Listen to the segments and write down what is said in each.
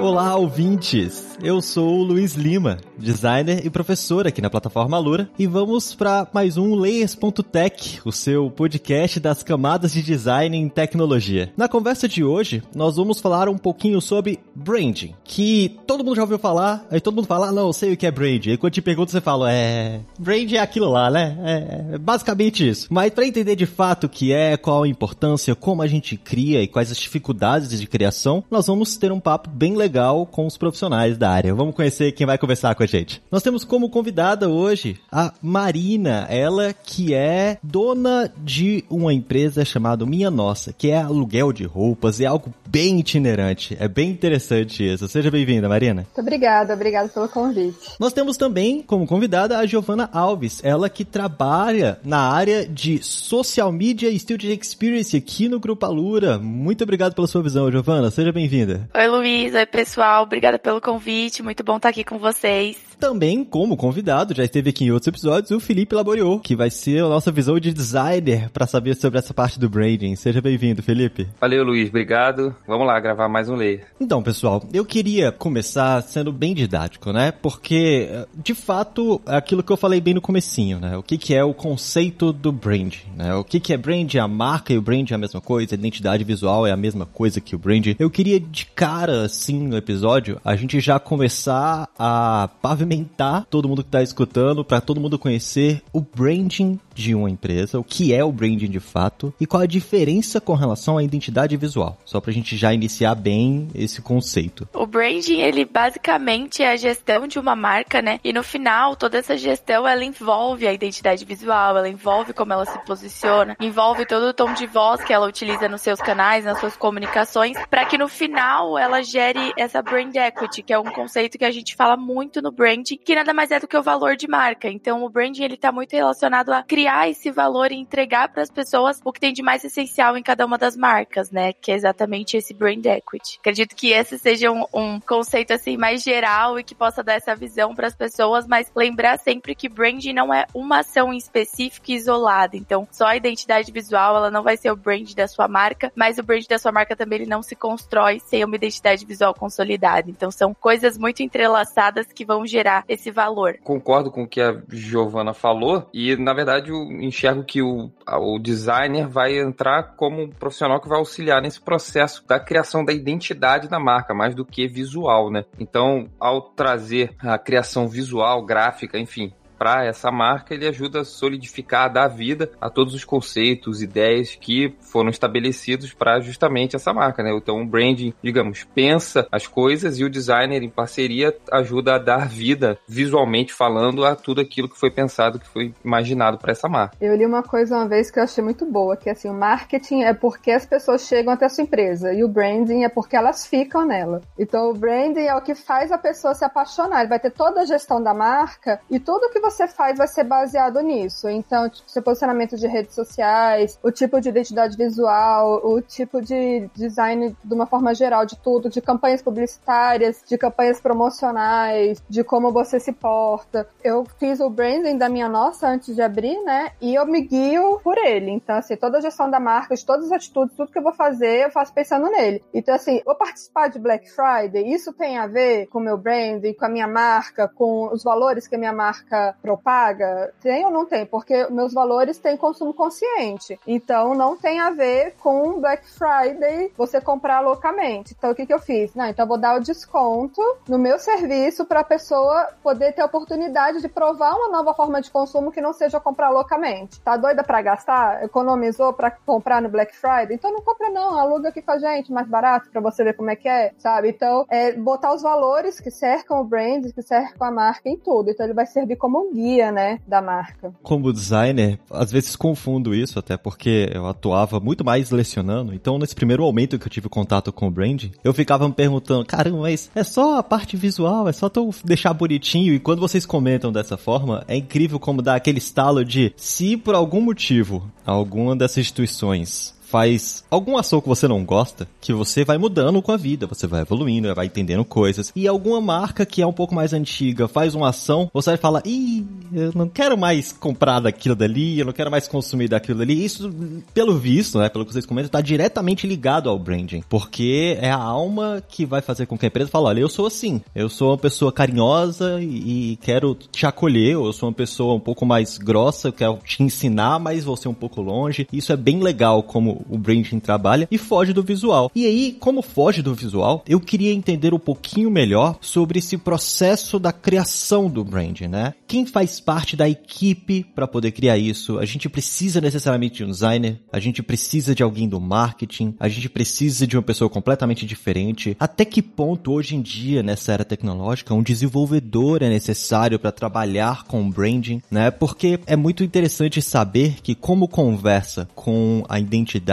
Olá, ouvintes! Eu sou o Luiz Lima, designer e professor aqui na plataforma Lura, e vamos para mais um Layers.tech, o seu podcast das camadas de design em tecnologia. Na conversa de hoje, nós vamos falar um pouquinho sobre branding, que todo mundo já ouviu falar, aí todo mundo fala, ah, não, eu sei o que é branding. Aí quando te pergunta, você fala, é, branding é aquilo lá, né? É, é basicamente isso. Mas para entender de fato o que é, qual a importância, como a gente cria e quais as dificuldades de criação, nós vamos ter um papo bem legal com os profissionais da área. Vamos conhecer quem vai conversar com a gente. Nós temos como convidada hoje a Marina, ela que é dona de uma empresa chamada Minha Nossa, que é aluguel de roupas, é algo bem itinerante. É bem interessante isso. Seja bem-vinda, Marina. Muito obrigada, obrigada pelo convite. Nós temos também como convidada a Giovana Alves, ela que trabalha na área de social media e student experience aqui no Grupo Alura. Muito obrigado pela sua visão, Giovana. Seja bem-vinda. Oi, Luiz. Oi, pessoal. Obrigada pelo convite. Muito bom estar aqui com vocês. Também, como convidado, já esteve aqui em outros episódios, o Felipe Laboriou, que vai ser a nossa visão de designer para saber sobre essa parte do branding. Seja bem-vindo, Felipe. Valeu, Luiz. Obrigado. Vamos lá gravar mais um layer. Então, pessoal, eu queria começar sendo bem didático, né? Porque, de fato, é aquilo que eu falei bem no comecinho, né? O que, que é o conceito do branding, né? O que, que é brand? A marca e o brand é a mesma coisa, a identidade visual é a mesma coisa que o brand. Eu queria, de cara, assim, no episódio, a gente já começar a pavimentar pavimentar todo mundo que está escutando, para todo mundo conhecer o branding de uma empresa, o que é o branding de fato e qual a diferença com relação à identidade visual. Só pra gente já iniciar bem esse conceito. O branding, ele basicamente é a gestão de uma marca, né? E no final, toda essa gestão, ela envolve a identidade visual, ela envolve como ela se posiciona, envolve todo o tom de voz que ela utiliza nos seus canais, nas suas comunicações, para que no final ela gere essa brand equity, que é um conceito que a gente fala muito no branding, que nada mais é do que o valor de marca. Então, o branding ele tá muito relacionado a criar criar esse valor e entregar para as pessoas o que tem de mais essencial em cada uma das marcas, né? Que é exatamente esse brand equity. Acredito que esse seja um, um conceito assim mais geral e que possa dar essa visão para as pessoas, mas lembrar sempre que branding não é uma ação específica e isolada. Então, só a identidade visual, ela não vai ser o brand da sua marca, mas o brand da sua marca também ele não se constrói sem uma identidade visual consolidada. Então, são coisas muito entrelaçadas que vão gerar esse valor. Concordo com o que a Giovana falou e, na verdade, o enxergo que o, o designer vai entrar como um profissional que vai auxiliar nesse processo da criação da identidade da marca, mais do que visual, né? Então, ao trazer a criação visual, gráfica, enfim, para essa marca, ele ajuda a solidificar, a dar vida a todos os conceitos, ideias que foram estabelecidos para justamente essa marca, né? Então o branding, digamos, pensa as coisas e o designer em parceria ajuda a dar vida, visualmente falando, a tudo aquilo que foi pensado, que foi imaginado para essa marca. Eu li uma coisa uma vez que eu achei muito boa, que assim, o marketing é porque as pessoas chegam até a sua empresa e o branding é porque elas ficam nela. Então o branding é o que faz a pessoa se apaixonar, ele vai ter toda a gestão da marca e tudo que você você faz vai ser baseado nisso. Então, tipo, seu posicionamento de redes sociais, o tipo de identidade visual, o tipo de design de uma forma geral de tudo, de campanhas publicitárias, de campanhas promocionais, de como você se porta. Eu fiz o branding da minha nossa antes de abrir, né? E eu me guio por ele. Então, assim, toda a gestão da marca, de todas as atitudes, tudo que eu vou fazer, eu faço pensando nele. Então, assim, vou participar de Black Friday, isso tem a ver com o meu branding, com a minha marca, com os valores que a minha marca propaga? Tem ou não tem? Porque meus valores têm consumo consciente. Então não tem a ver com Black Friday você comprar loucamente. Então o que, que eu fiz? Não, então eu vou dar o desconto no meu serviço para a pessoa poder ter a oportunidade de provar uma nova forma de consumo que não seja comprar loucamente. Tá doida para gastar? Economizou para comprar no Black Friday? Então não compra não, aluga aqui com a gente, mais barato para você ver como é que é, sabe? Então é botar os valores que cercam o brand, que cercam a marca em tudo. Então ele vai servir como um guia, né, da marca. Como designer, às vezes confundo isso até porque eu atuava muito mais lecionando. Então, nesse primeiro momento que eu tive contato com o branding, eu ficava me perguntando, caramba, mas é só a parte visual, é só tu deixar bonitinho. E quando vocês comentam dessa forma, é incrível como dá aquele estalo de se por algum motivo alguma dessas instituições faz alguma ação que você não gosta, que você vai mudando com a vida, você vai evoluindo, vai entendendo coisas. E alguma marca que é um pouco mais antiga faz uma ação, você vai falar, ih, eu não quero mais comprar daquilo dali, eu não quero mais consumir daquilo dali. Isso, pelo visto, né, pelo que vocês comentam, está diretamente ligado ao branding, porque é a alma que vai fazer com que a empresa fale, olha, eu sou assim, eu sou uma pessoa carinhosa e, quero te acolher, eu sou uma pessoa um pouco mais grossa, eu quero te ensinar, mas ser um pouco longe. Isso é bem legal como o branding trabalha e foge do visual. E aí, como foge do visual, eu queria entender um pouquinho melhor sobre esse processo da criação do branding, né? Quem faz parte da equipe para poder criar isso? A gente precisa necessariamente de um designer, a gente precisa de alguém do marketing, a gente precisa de uma pessoa completamente diferente. Até que ponto hoje em dia, nessa era tecnológica, um desenvolvedor é necessário para trabalhar com branding, né? Porque é muito interessante saber que como conversa com a identidade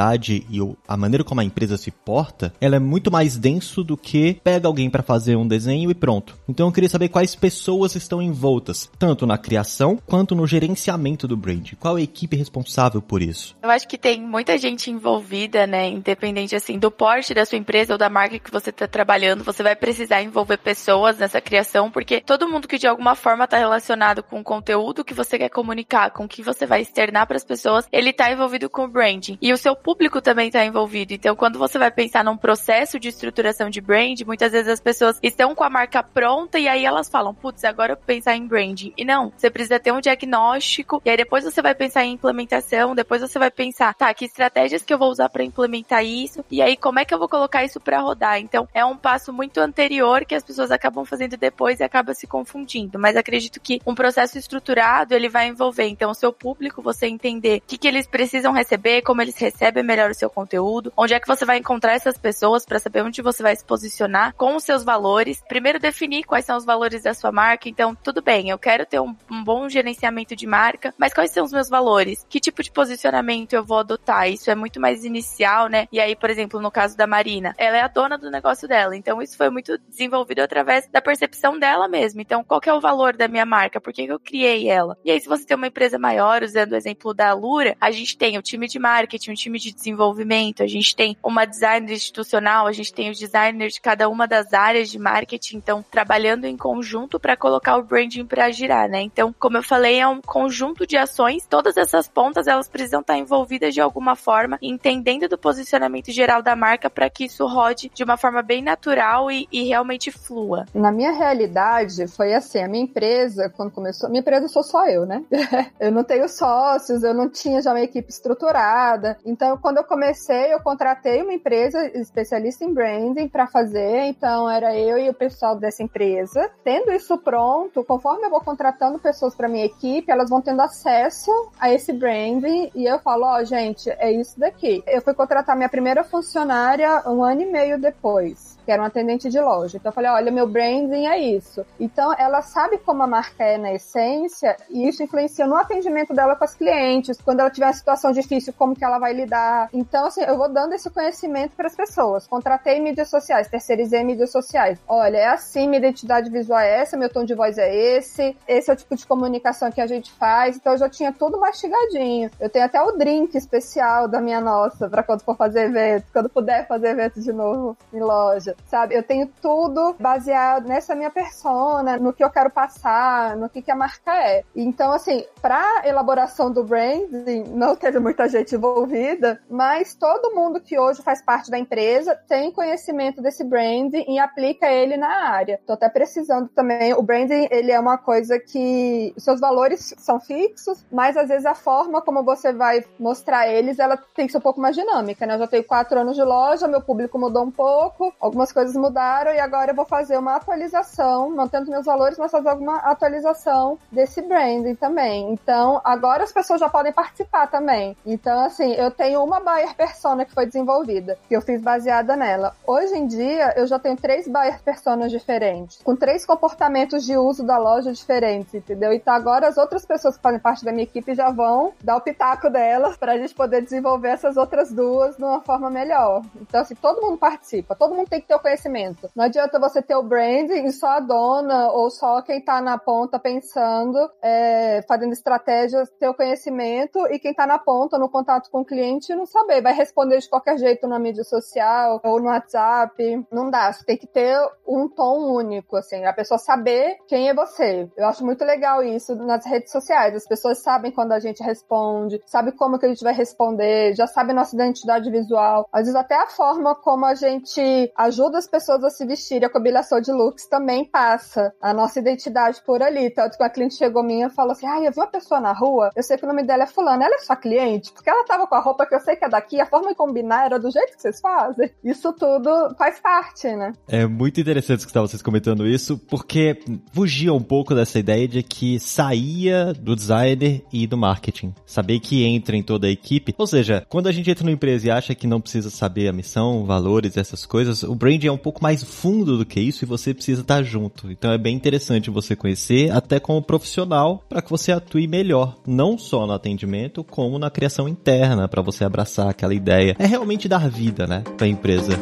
e a maneira como a empresa se porta, ela é muito mais denso do que pega alguém para fazer um desenho e pronto. Então eu queria saber quais pessoas estão envoltas, tanto na criação quanto no gerenciamento do brand. Qual é a equipe responsável por isso? Eu acho que tem muita gente envolvida, né? Independente assim do porte da sua empresa ou da marca que você está trabalhando, você vai precisar envolver pessoas nessa criação, porque todo mundo que de alguma forma está relacionado com o conteúdo que você quer comunicar, com o que você vai externar para as pessoas, ele está envolvido com o branding. E o seu público também está envolvido. Então, quando você vai pensar num processo de estruturação de brand, muitas vezes as pessoas estão com a marca pronta e aí elas falam, putz, agora eu pensar em branding. E não, você precisa ter um diagnóstico e aí depois você vai pensar em implementação, depois você vai pensar, tá, que estratégias que eu vou usar para implementar isso e aí como é que eu vou colocar isso para rodar. Então, é um passo muito anterior que as pessoas acabam fazendo depois e acaba se confundindo. Mas acredito que um processo estruturado ele vai envolver então o seu público, você entender o que, que eles precisam receber, como eles recebem melhor o seu conteúdo, onde é que você vai encontrar essas pessoas para saber onde você vai se posicionar com os seus valores. Primeiro definir quais são os valores da sua marca. Então, tudo bem, eu quero ter um, um bom gerenciamento de marca, mas quais são os meus valores? Que tipo de posicionamento eu vou adotar? Isso é muito mais inicial, né? E aí, por exemplo, no caso da Marina, ela é a dona do negócio dela. Então, isso foi muito desenvolvido através da percepção dela mesma. Então, qual que é o valor da minha marca? Por que eu criei ela? E aí, se você tem uma empresa maior, usando o exemplo da Lura, a gente tem o time de marketing, o time de desenvolvimento, a gente tem uma designer institucional, a gente tem os designers de cada uma das áreas de marketing, então trabalhando em conjunto para colocar o branding para girar, né? Então, como eu falei, é um conjunto de ações, todas essas pontas elas precisam estar envolvidas de alguma forma, entendendo do posicionamento geral da marca para que isso rode de uma forma bem natural e, e realmente flua. Na minha realidade, foi assim, a minha empresa, quando começou, minha empresa sou só eu, né? eu não tenho sócios, eu não tinha já uma equipe estruturada. Então, quando eu comecei, eu contratei uma empresa especialista em branding para fazer. Então, era eu e o pessoal dessa empresa. Tendo isso pronto, conforme eu vou contratando pessoas para minha equipe, elas vão tendo acesso a esse branding. E eu falo, ó, oh, gente, é isso daqui. Eu fui contratar minha primeira funcionária um ano e meio depois que era um atendente de loja. Então eu falei, olha, meu branding é isso. Então ela sabe como a marca é na essência e isso influencia no atendimento dela com as clientes, quando ela tiver uma situação difícil, como que ela vai lidar. Então, assim, eu vou dando esse conhecimento para as pessoas. Contratei mídias sociais, terceirizei mídias sociais. Olha, é assim, minha identidade visual é essa, meu tom de voz é esse, esse é o tipo de comunicação que a gente faz. Então eu já tinha tudo mastigadinho. Eu tenho até o drink especial da minha nossa para quando for fazer evento, quando puder fazer evento de novo em loja sabe? Eu tenho tudo baseado nessa minha persona, no que eu quero passar, no que, que a marca é. Então, assim, para elaboração do branding, não teve muita gente envolvida, mas todo mundo que hoje faz parte da empresa tem conhecimento desse branding e aplica ele na área. Tô até precisando também. O branding, ele é uma coisa que os seus valores são fixos, mas às vezes a forma como você vai mostrar eles, ela tem que ser um pouco mais dinâmica, né? Eu já tenho quatro anos de loja, meu público mudou um pouco, algumas coisas mudaram e agora eu vou fazer uma atualização, mantendo meus valores, mas fazer alguma atualização desse branding também. Então, agora as pessoas já podem participar também. Então, assim, eu tenho uma buyer persona que foi desenvolvida, que eu fiz baseada nela. Hoje em dia, eu já tenho três buyer personas diferentes, com três comportamentos de uso da loja diferentes, entendeu? Então, agora as outras pessoas que fazem parte da minha equipe já vão dar o pitaco delas para a gente poder desenvolver essas outras duas de uma forma melhor. Então, assim, todo mundo participa, todo mundo tem que ter conhecimento. Não adianta você ter o branding e só a dona ou só quem tá na ponta pensando, é, fazendo estratégias, ter o conhecimento e quem tá na ponta, no contato com o cliente, cliente não saber, vai responder de qualquer jeito na mídia social ou no WhatsApp. Não dá, você tem que ter um tom único, assim, a pessoa saber quem é você. Eu acho muito legal isso nas redes sociais. As pessoas sabem quando a gente responde, sabe como que a gente vai responder, já sabe nossa identidade visual. Às vezes até a forma como a gente ajuda as pessoas a se vestirem, a combinação de looks também passa a nossa identidade por ali. Tanto que a cliente chegou minha e falou assim: Ah, eu vi uma pessoa na rua, eu sei que o nome dela é fulano, ela é sua cliente? Porque ela tava com a roupa que eu sei que é daqui, a forma de combinar era do jeito que vocês fazem. Isso tudo faz parte, né? É muito interessante que vocês comentando isso, porque fugia um pouco dessa ideia de que saía do designer e do marketing. Saber que entra em toda a equipe. Ou seja, quando a gente entra numa empresa e acha que não precisa saber a missão, valores, essas coisas, o branding é um pouco mais fundo do que isso e você precisa estar junto. Então é bem interessante você conhecer, até como profissional, para que você atue melhor, não só no atendimento, como na criação interna, para você abraçar aquela ideia. É realmente dar vida, né, para a empresa.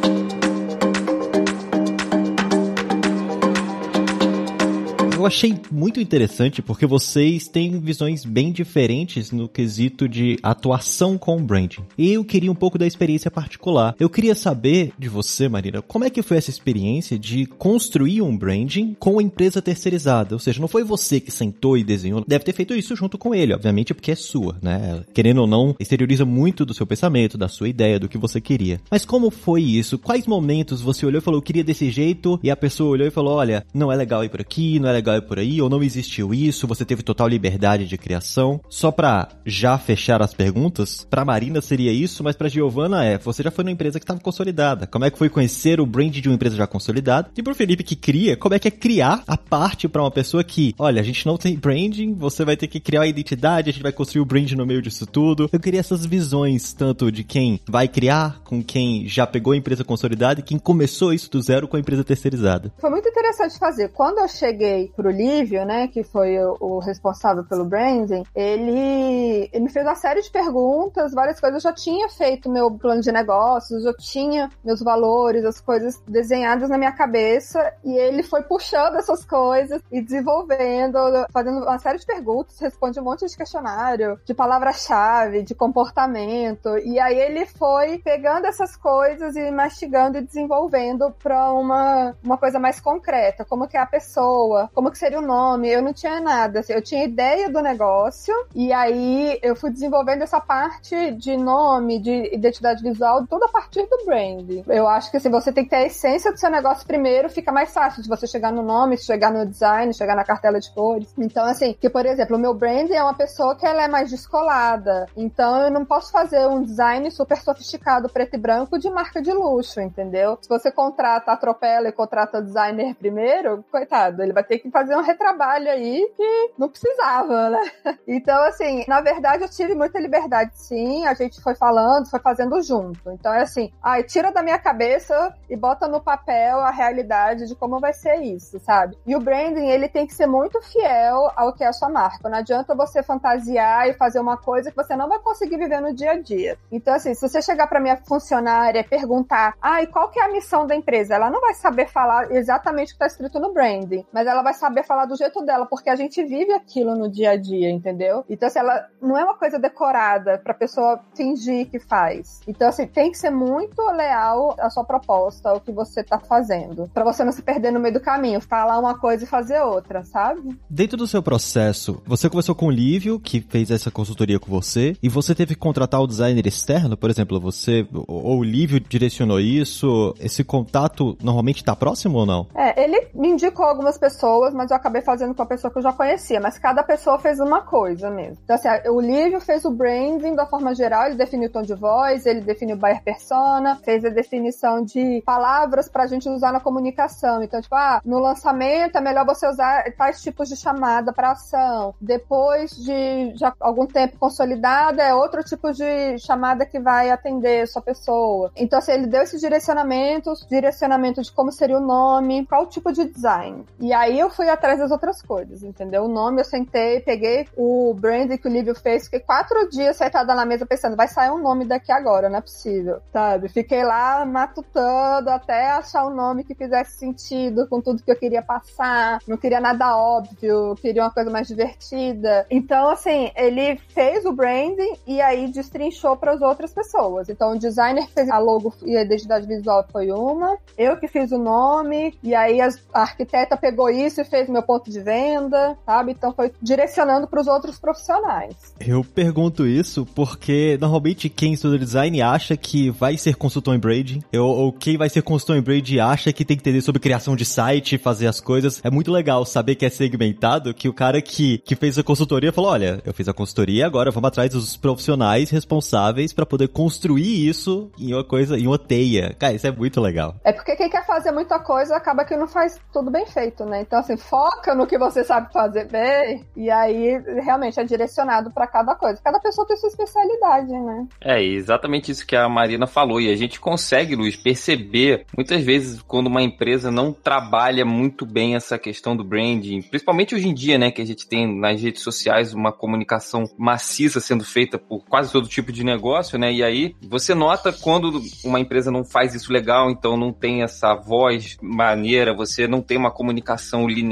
Eu achei muito interessante porque vocês têm visões bem diferentes no quesito de atuação com o branding. E eu queria um pouco da experiência particular. Eu queria saber de você, Marina, como é que foi essa experiência de construir um branding com a empresa terceirizada? Ou seja, não foi você que sentou e desenhou, deve ter feito isso junto com ele, obviamente, porque é sua, né? Querendo ou não, exterioriza muito do seu pensamento, da sua ideia, do que você queria. Mas como foi isso? Quais momentos você olhou e falou, eu queria desse jeito, e a pessoa olhou e falou, olha, não é legal ir por aqui, não é legal por aí, ou não existiu isso, você teve total liberdade de criação. Só pra já fechar as perguntas, pra Marina seria isso, mas pra Giovana é, você já foi numa empresa que estava consolidada. Como é que foi conhecer o brand de uma empresa já consolidada? E pro Felipe que cria, como é que é criar a parte para uma pessoa que, olha, a gente não tem branding, você vai ter que criar a identidade, a gente vai construir o brand no meio disso tudo. Eu queria essas visões, tanto de quem vai criar, com quem já pegou a empresa consolidada e quem começou isso do zero com a empresa terceirizada. Foi muito interessante fazer. Quando eu cheguei pro Lívio, né, que foi o, o, responsável pelo branding, ele, ele me fez uma série de perguntas, várias coisas. Eu já tinha feito meu plano de negócios, eu tinha meus valores, as coisas desenhadas na minha cabeça, e ele foi puxando essas coisas e desenvolvendo, fazendo uma série de perguntas, responde um monte de questionário, de palavra-chave, de comportamento, e aí ele foi pegando essas coisas e mastigando e desenvolvendo para uma, uma coisa mais concreta, como que é a pessoa, como que seria o nome, eu não tinha nada. Assim, eu tinha ideia do negócio e aí eu fui desenvolvendo essa parte de nome, de identidade visual, toda a partir do brand. Eu acho que assim, você tem que ter a essência do seu negócio primeiro, fica mais fácil de você chegar no nome, chegar no design, chegar na cartela de cores. Então, assim, que por exemplo, o meu brand é uma pessoa que ela é mais descolada. Então, eu não posso fazer um design super sofisticado, preto e branco, de marca de luxo, entendeu? Se você contrata, atropela e contrata o designer primeiro, coitado, ele vai ter que fazer um retrabalho aí que não precisava, né? Então, assim, na verdade eu tive muita liberdade, sim. A gente foi falando, foi fazendo junto. Então é assim, ai, tira da minha cabeça e bota no papel a realidade de como vai ser isso, sabe? E o branding, ele tem que ser muito fiel ao que é a sua marca. Não adianta você fantasiar e fazer uma coisa que você não vai conseguir viver no dia a dia. Então, assim, se você chegar para minha funcionária e perguntar, ai, qual que é a missão da empresa? Ela não vai saber falar exatamente o que está escrito no branding, mas ela vai saber falar do jeito dela, porque a gente vive aquilo no dia a dia, entendeu? Então, assim, ela não é uma coisa decorada pra pessoa fingir que faz. Então, assim, tem que ser muito leal à sua proposta, ao que você tá fazendo, para você não se perder no meio do caminho, falar uma coisa e fazer outra, sabe? Dentro do seu processo, você conversou com o Lívio, que fez essa consultoria com você, e você teve que contratar o designer externo, por exemplo, você ou o Lívio direcionou isso, esse contato normalmente tá próximo ou não? É, ele me indicou algumas pessoas, mas eu acabei fazendo com a pessoa que eu já conhecia, mas cada pessoa fez uma coisa mesmo. Então, assim, o Lívio fez o branding da forma geral, ele definiu o tom de voz, ele definiu o buyer persona, fez a definição de palavras pra gente usar na comunicação. Então, tipo, ah, no lançamento é melhor você usar tais tipos de chamada para ação. Depois de já algum tempo consolidada, é outro tipo de chamada que vai atender sua pessoa. Então, assim, ele deu esses direcionamentos, direcionamento de como seria o nome, qual tipo de design. E aí eu fui fui atrás das outras coisas, entendeu? O nome eu sentei, peguei o brand que o Lívio fez, fiquei quatro dias sentada na mesa pensando, vai sair um nome daqui agora, não é possível, sabe? Fiquei lá matutando até achar um nome que fizesse sentido com tudo que eu queria passar, não queria nada óbvio, queria uma coisa mais divertida. Então, assim, ele fez o branding e aí destrinchou para as outras pessoas. Então, o designer fez a logo e a identidade visual foi uma, eu que fiz o nome, e aí a arquiteta pegou isso e fez meu ponto de venda, sabe? Então foi direcionando para os outros profissionais. Eu pergunto isso porque normalmente quem estuda design acha que vai ser consultor em branding, ou, ou quem vai ser consultor em branding acha que tem que entender sobre criação de site, fazer as coisas. É muito legal saber que é segmentado, que o cara que, que fez a consultoria falou, olha, eu fiz a consultoria, agora vamos atrás dos profissionais responsáveis para poder construir isso em uma coisa, em uma teia. Cara, isso é muito legal. É porque quem quer fazer muita coisa acaba que não faz tudo bem feito, né? Então, assim, foca no que você sabe fazer bem, e aí realmente é direcionado para cada coisa. Cada pessoa tem sua especialidade, né? É, exatamente isso que a Marina falou. E a gente consegue, Luiz, perceber muitas vezes quando uma empresa não trabalha muito bem essa questão do branding, principalmente hoje em dia, né, que a gente tem nas redes sociais uma comunicação maciça sendo feita por quase todo tipo de negócio, né? E aí você nota quando uma empresa não faz isso legal, então não tem essa voz maneira, você não tem uma comunicação linear,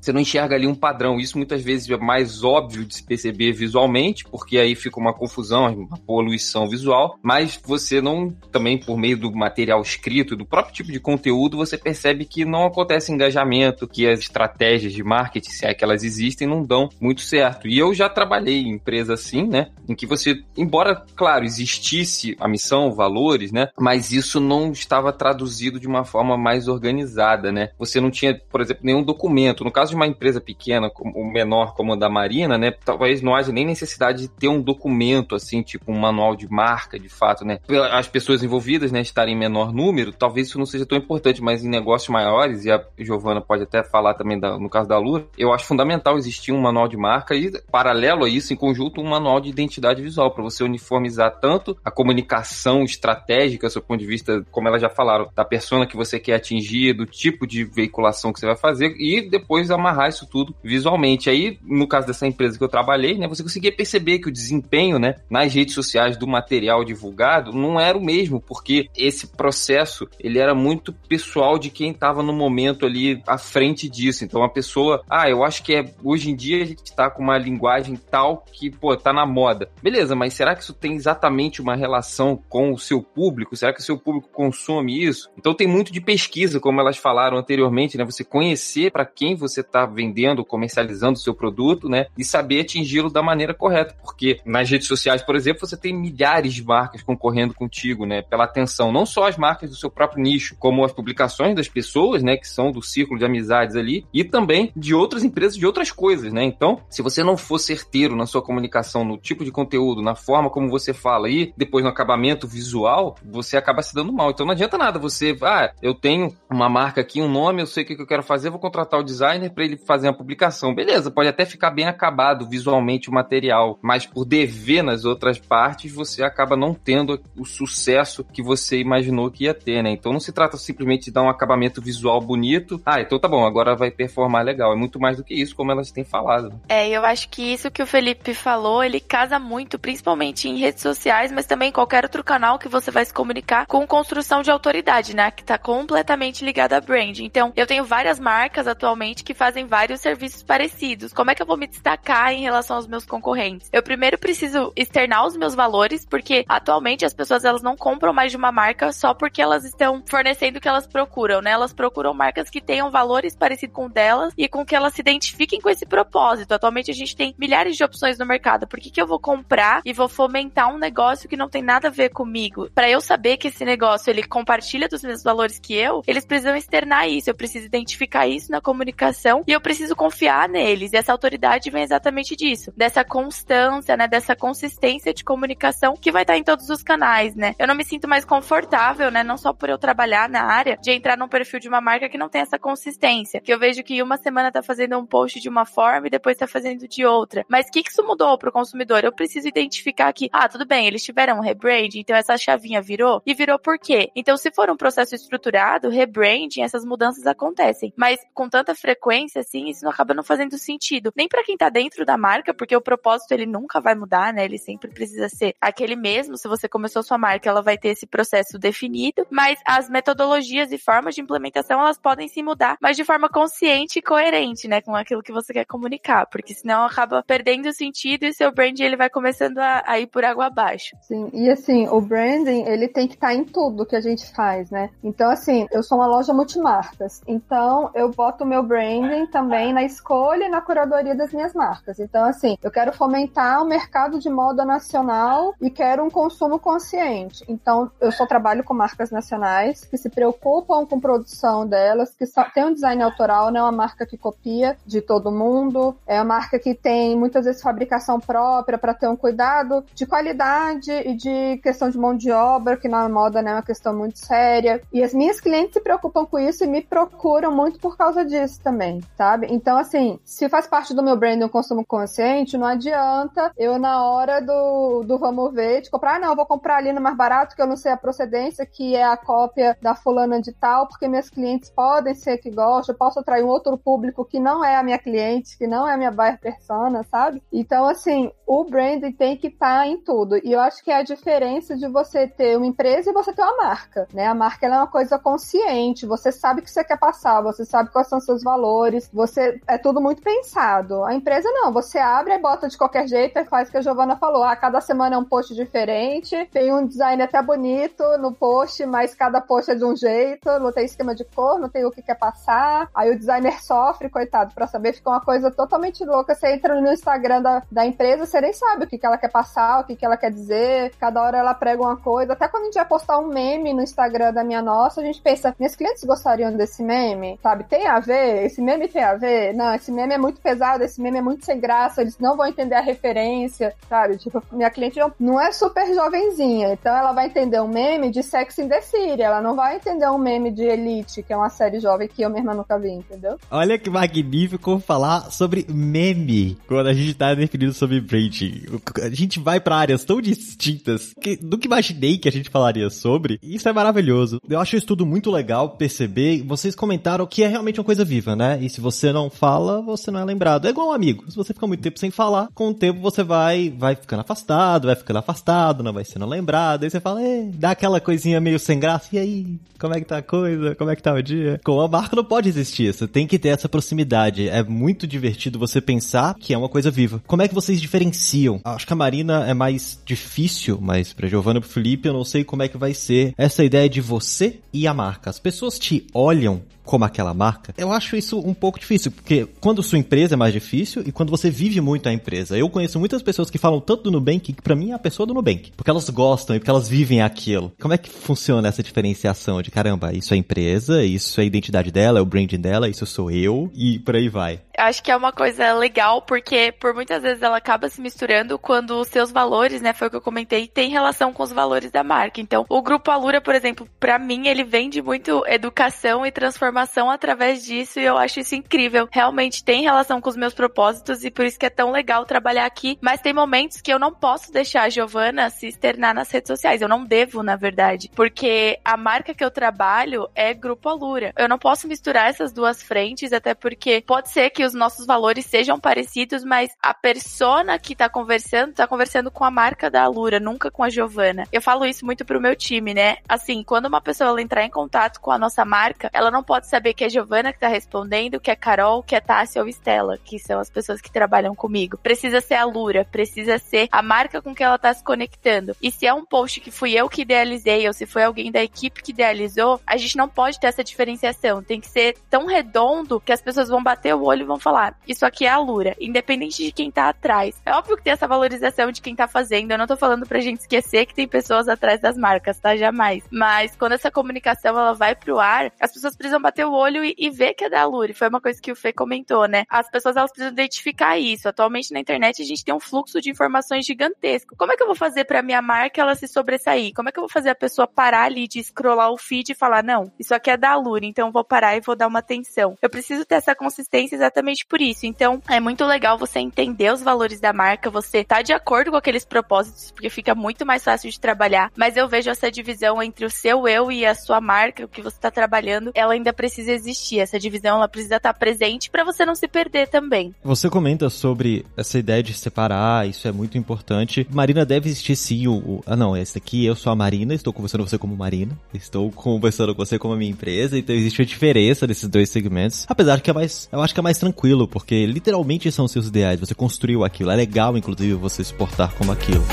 você não enxerga ali um padrão. Isso muitas vezes é mais óbvio de se perceber visualmente, porque aí fica uma confusão, uma poluição visual, mas você não, também por meio do material escrito, do próprio tipo de conteúdo, você percebe que não acontece engajamento, que as estratégias de marketing, se é que elas existem, não dão muito certo. E eu já trabalhei em empresa assim, né, em que você, embora, claro, existisse a missão, valores, né, mas isso não estava traduzido de uma forma mais organizada, né. Você não tinha, por exemplo, nenhum documento. No caso de uma empresa pequena, como menor como a da Marina, né, talvez não haja nem necessidade de ter um documento assim, tipo um manual de marca, de fato, né. As pessoas envolvidas, né, estarem em menor número, talvez isso não seja tão importante, mas em negócios maiores, e a Giovana pode até falar também da, no caso da Lura, eu acho fundamental existir um manual de marca e, paralelo a isso, em conjunto, um manual de identidade visual, para você uniformizar tanto a comunicação estratégica, seu ponto de vista, como elas já falaram, da persona que você quer atingir, do tipo de veiculação que você vai fazer, e depois amarrar isso tudo visualmente. Aí, no caso dessa empresa que eu trabalhei, né, você conseguia perceber que o desempenho, né, nas redes sociais do material divulgado não era o mesmo, porque esse processo, ele era muito pessoal de quem estava no momento ali à frente disso. Então, a pessoa, ah, eu acho que é, hoje em dia a gente está com uma linguagem tal que, pô, tá na moda. Beleza, mas será que isso tem exatamente uma relação com o seu público? Será que o seu público consome isso? Então, tem muito de pesquisa, como elas falaram anteriormente, né? Você conhecer para quem você está vendendo, comercializando o seu produto, né? E saber atingi-lo da maneira correta. Porque nas redes sociais, por exemplo, você tem milhares de marcas concorrendo contigo, né? Pela atenção. Não só as marcas do seu próprio nicho, como as publicações das pessoas, né? Que são do círculo de amizades ali. E também de outras empresas, de outras coisas, né? Então, se você não for certeiro na sua comunicação, no tipo de conteúdo, na forma como você fala e depois no acabamento visual, você acaba se dando mal. Então não adianta nada você, ah, eu tenho uma marca aqui, um nome, eu sei o que eu quero fazer, vou contratar designer para ele fazer a publicação. Beleza, pode até ficar bem acabado visualmente o material, mas por dever nas outras partes, você acaba não tendo o sucesso que você imaginou que ia ter, né? Então não se trata simplesmente de dar um acabamento visual bonito. Ah, então tá bom, agora vai performar legal. É muito mais do que isso, como elas têm falado. É, eu acho que isso que o Felipe falou, ele casa muito, principalmente em redes sociais, mas também em qualquer outro canal que você vai se comunicar com construção de autoridade, né? Que tá completamente ligada a brand. Então, eu tenho várias marcas atualmente que fazem vários serviços parecidos. Como é que eu vou me destacar em relação aos meus concorrentes? Eu primeiro preciso externar os meus valores, porque atualmente as pessoas elas não compram mais de uma marca só porque elas estão fornecendo o que elas procuram, né? Elas procuram marcas que tenham valores parecidos com delas e com que elas se identifiquem com esse propósito. Atualmente a gente tem milhares de opções no mercado. Por que, que eu vou comprar e vou fomentar um negócio que não tem nada a ver comigo? Para eu saber que esse negócio ele compartilha dos mesmos valores que eu, eles precisam externar isso. Eu preciso identificar isso na comunicação e eu preciso confiar neles. E essa autoridade vem exatamente disso, dessa constância, né? Dessa consistência de comunicação que vai estar em todos os canais, né? Eu não me sinto mais confortável, né? Não só por eu trabalhar na área, de entrar num perfil de uma marca que não tem essa consistência. Que eu vejo que uma semana tá fazendo um post de uma forma e depois tá fazendo de outra. Mas o que, que isso mudou pro consumidor? Eu preciso identificar que, ah, tudo bem, eles tiveram um rebrand, então essa chavinha virou. E virou por quê? Então, se for um processo estruturado, rebranding, essas mudanças acontecem. Mas com tanta tanta frequência, assim, isso acaba não fazendo sentido. Nem para quem tá dentro da marca, porque o propósito ele nunca vai mudar, né? Ele sempre precisa ser aquele mesmo. Se você começou sua marca, ela vai ter esse processo definido, mas as metodologias e formas de implementação, elas podem se mudar, mas de forma consciente e coerente, né, com aquilo que você quer comunicar, porque senão acaba perdendo o sentido e seu brand ele vai começando a, a ir por água abaixo. Sim, e assim, o branding, ele tem que estar tá em tudo que a gente faz, né? Então, assim, eu sou uma loja multimarcas, então eu boto o meu branding também na escolha e na curadoria das minhas marcas. Então, assim, eu quero fomentar o mercado de moda nacional e quero um consumo consciente. Então, eu só trabalho com marcas nacionais que se preocupam com produção delas, que só, tem um design autoral, não é uma marca que copia de todo mundo, é uma marca que tem muitas vezes fabricação própria para ter um cuidado de qualidade e de questão de mão de obra, que na moda é uma questão muito séria. E as minhas clientes se preocupam com isso e me procuram muito por causa disso também, sabe? Então, assim, se faz parte do meu brand o consumo consciente, não adianta eu, na hora do, do vamos ver, de comprar, ah, não, vou comprar ali no mais barato que eu não sei a procedência, que é a cópia da fulana de tal, porque minhas clientes podem ser que gostam, eu posso atrair um outro público que não é a minha cliente, que não é a minha buyer persona, sabe? Então, assim, o branding tem que estar tá em tudo. E eu acho que é a diferença de você ter uma empresa e você ter uma marca, né? A marca é uma coisa consciente, você sabe o que você quer passar, você sabe quais são seus valores, você é tudo muito pensado. A empresa não, você abre e bota de qualquer jeito e faz o que a Giovana falou. Ah, cada semana é um post diferente, tem um design até bonito no post, mas cada post é de um jeito, não tem esquema de cor, não tem o que quer passar. Aí o designer sofre, coitado, para saber, fica uma coisa totalmente louca. Você entra no Instagram da, da empresa, você nem sabe o que, que ela quer passar, o que, que ela quer dizer. Cada hora ela prega uma coisa. Até quando a gente vai postar um meme no Instagram da minha nossa, a gente pensa, minhas clientes gostariam desse meme? Sabe? Tem a ver? Esse meme tem a ver? Não, esse meme é muito pesado, esse meme é muito sem graça, eles não vão entender a referência, sabe? Tipo, minha cliente não é super jovenzinha, então ela vai entender um meme de Sex in the City, ela não vai entender um meme de Elite, que é uma série jovem que eu mesma nunca vi, entendeu? Olha que magnífico falar sobre meme quando a gente tá definindo sobre branding. A gente vai para áreas tão distintas que nunca imaginei que a gente falaria sobre. Isso é maravilhoso. Eu acho isso tudo muito legal perceber. Vocês comentaram que é realmente uma coisa viva, né? E se você não fala, você não é lembrado. É igual um amigo. Se você fica muito tempo sem falar, com o tempo você vai, vai ficando afastado, vai ficando afastado, não vai sendo lembrado. Aí você fala, dá aquela coisinha meio sem graça. E aí, como é que tá a coisa? Como é que tá o dia? Com a marca não pode existir. Você tem que ter essa proximidade. É muito divertido você pensar que é uma coisa viva. Como é que vocês diferenciam? Acho que a Marina é mais difícil, mas pra Giovanna e pro Felipe eu não sei como é que vai ser essa ideia de você e a marca. As pessoas te olham como aquela marca, eu acho isso um pouco difícil, porque quando sua empresa é mais difícil e quando você vive muito a empresa. Eu conheço muitas pessoas que falam tanto do Nubank que para mim é a pessoa do Nubank, porque elas gostam e porque elas vivem aquilo. Como é que funciona essa diferenciação de caramba, isso é empresa, isso é a identidade dela, é o branding dela, isso sou eu e por aí vai? Acho que é uma coisa legal porque por muitas vezes ela acaba se misturando quando os seus valores, né, foi o que eu comentei, tem relação com os valores da marca. Então, o grupo Alura, por exemplo, para mim ele vende muito educação e transformação através disso e eu acho isso incrível. Realmente tem relação com os meus propósitos e por isso que é tão legal trabalhar aqui. Mas tem momentos que eu não posso deixar a Giovana se externar nas redes sociais. Eu não devo, na verdade. Porque a marca que eu trabalho é Grupo Alura. Eu não posso misturar essas duas frentes, até porque pode ser que os nossos valores sejam parecidos, mas a persona que tá conversando, tá conversando com a marca da Alura, nunca com a Giovana. Eu falo isso muito pro meu time, né? Assim, quando uma pessoa entrar em contato com a nossa marca, ela não pode pode saber que é Giovana que tá respondendo, que é Carol, que é Tássia ou Estela, que são as pessoas que trabalham comigo. Precisa ser a Lura, precisa ser a marca com que ela tá se conectando. E se é um post que fui eu que idealizei ou se foi alguém da equipe que idealizou, a gente não pode ter essa diferenciação. Tem que ser tão redondo que as pessoas vão bater o olho e vão falar: Isso aqui é a Lura, independente de quem tá atrás. É óbvio que tem essa valorização de quem tá fazendo. Eu não tô falando pra gente esquecer que tem pessoas atrás das marcas, tá? Jamais. Mas quando essa comunicação ela vai pro ar, as pessoas precisam bater bater o olho e, e ver que é da Luri. Foi uma coisa que o Fê comentou, né? As pessoas elas precisam identificar isso. Atualmente na internet a gente tem um fluxo de informações gigantesco. Como é que eu vou fazer para minha marca ela se sobressair? Como é que eu vou fazer a pessoa parar ali de scrollar o feed e falar, não, isso aqui é da Luri, então vou parar e vou dar uma atenção. Eu preciso ter essa consistência exatamente por isso. Então, é muito legal você entender os valores da marca, você tá de acordo com aqueles propósitos, porque fica muito mais fácil de trabalhar. Mas eu vejo essa divisão entre o seu eu e a sua marca, o que você tá trabalhando, ela ainda precisa existir. Essa divisão, ela precisa estar presente para você não se perder também. Você comenta sobre essa ideia de separar, isso é muito importante. Marina deve existir sim o, o ah não, esse aqui eu sou a Marina, estou conversando com você como Marina, estou conversando com você como a minha empresa, então existe uma diferença desses dois segmentos. Apesar que é mais, eu acho que é mais tranquilo, porque literalmente são seus ideais, você construiu aquilo, é legal inclusive você se portar como aquilo.